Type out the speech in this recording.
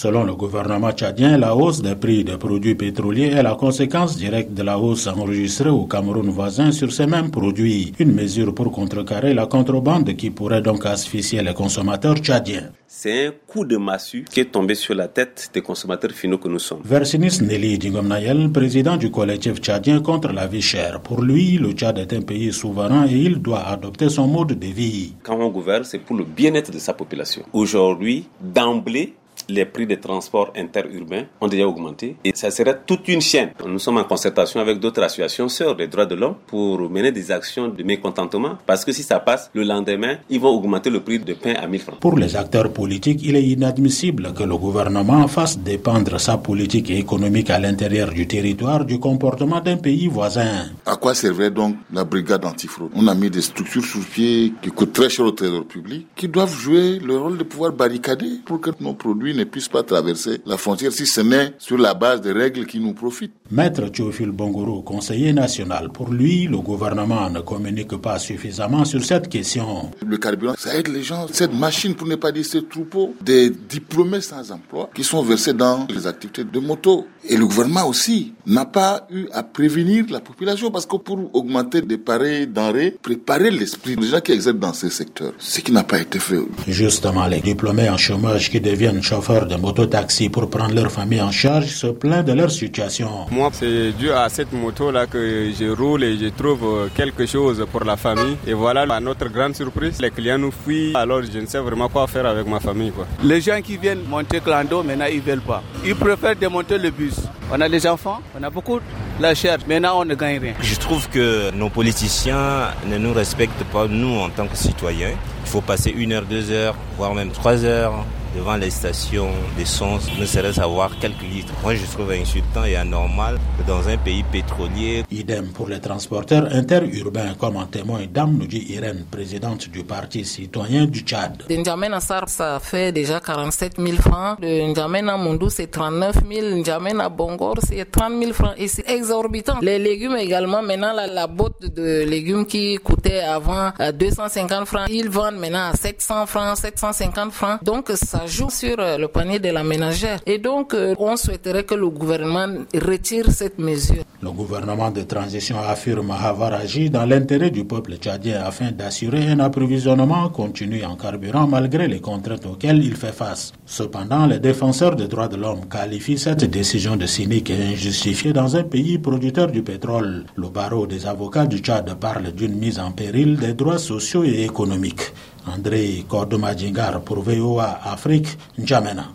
Selon le gouvernement tchadien, la hausse des prix des produits pétroliers est la conséquence directe de la hausse enregistrée au Cameroun voisin sur ces mêmes produits. Une mesure pour contrecarrer la contrebande qui pourrait donc asphyxier les consommateurs tchadiens. C'est un coup de massue qui est tombé sur la tête des consommateurs finaux que nous sommes. Versinis Nelly Dingomnayel, président du collectif tchadien contre la vie chère. Pour lui, le Tchad est un pays souverain et il doit adopter son mode de vie. Quand on gouverne, c'est pour le bien-être de sa population. Aujourd'hui, d'emblée, les prix des transports interurbains ont déjà augmenté et ça serait toute une chaîne. Nous sommes en concertation avec d'autres associations sœurs des droits de l'homme pour mener des actions de mécontentement parce que si ça passe, le lendemain, ils vont augmenter le prix de pain à 1000 francs. Pour les acteurs politiques, il est inadmissible que le gouvernement fasse dépendre sa politique économique à l'intérieur du territoire du comportement d'un pays voisin. À quoi servait donc la brigade antifraude? On a mis des structures sur pied qui coûtent très cher au trésor public, qui doivent jouer le rôle de pouvoir barricader pour que nos produits ne puissent pas traverser la frontière si ce n'est sur la base des règles qui nous profitent. Maître Théophile Bongoro, conseiller national, pour lui, le gouvernement ne communique pas suffisamment sur cette question. Le carburant, ça aide les gens. Cette machine, pour ne pas dire ce troupeau, des diplômés sans emploi qui sont versés dans les activités de moto. Et le gouvernement aussi n'a pas eu à prévenir la population parce que pour augmenter des pareils denrées, préparer l'esprit des gens qui exercent dans ces secteurs, ce qui n'a pas été fait. Justement, les diplômés en chômage qui deviennent chauffeurs de moto-taxi pour prendre leur famille en charge se plaignent de leur situation. Moi, c'est dû à cette moto-là que je roule et je trouve quelque chose pour la famille. Et voilà, à notre grande surprise, les clients nous fuient. Alors, je ne sais vraiment quoi faire avec ma famille. Quoi. Les gens qui viennent monter Clando, maintenant, ils veulent pas. Ils préfèrent démonter le bus. On a des enfants, on a beaucoup la chair. Maintenant, on ne gagne rien. Je trouve que nos politiciens ne nous respectent pas, nous, en tant que citoyens. Il faut passer une heure, deux heures, voire même trois heures devant les stations d'essence, ne serait savoir quelques litres. Moi, je trouve insultant et anormal que dans un pays pétrolier. Idem pour les transporteurs interurbains, comme en témoigne Dame nous dit Irène, présidente du Parti citoyen du Tchad. De N'Djamena Sar, ça fait déjà 47 000 francs. De N'Djamena Mundou, c'est 39 000. N'Djamena Bongor, c'est 30 000 francs. Et c'est exorbitant. Les légumes également, maintenant, la, la botte de légumes qui coûtait avant 250 francs, ils vendent maintenant à 700 francs, 750 francs. Donc, ça joue sur le panier de la ménagère. Et donc, on souhaiterait que le gouvernement retire cette mesure. Le gouvernement de transition affirme avoir agi dans l'intérêt du peuple tchadien afin d'assurer un approvisionnement continu en carburant malgré les contraintes auxquelles il fait face. Cependant, les défenseurs des droits de l'homme qualifient cette décision de cynique et injustifiée dans un pays producteur du pétrole. Le barreau des avocats du Tchad parle d'une mise en péril des droits sociaux et économiques. Andrei Corduma Gingar pour VOA Afrique, N'Djamena.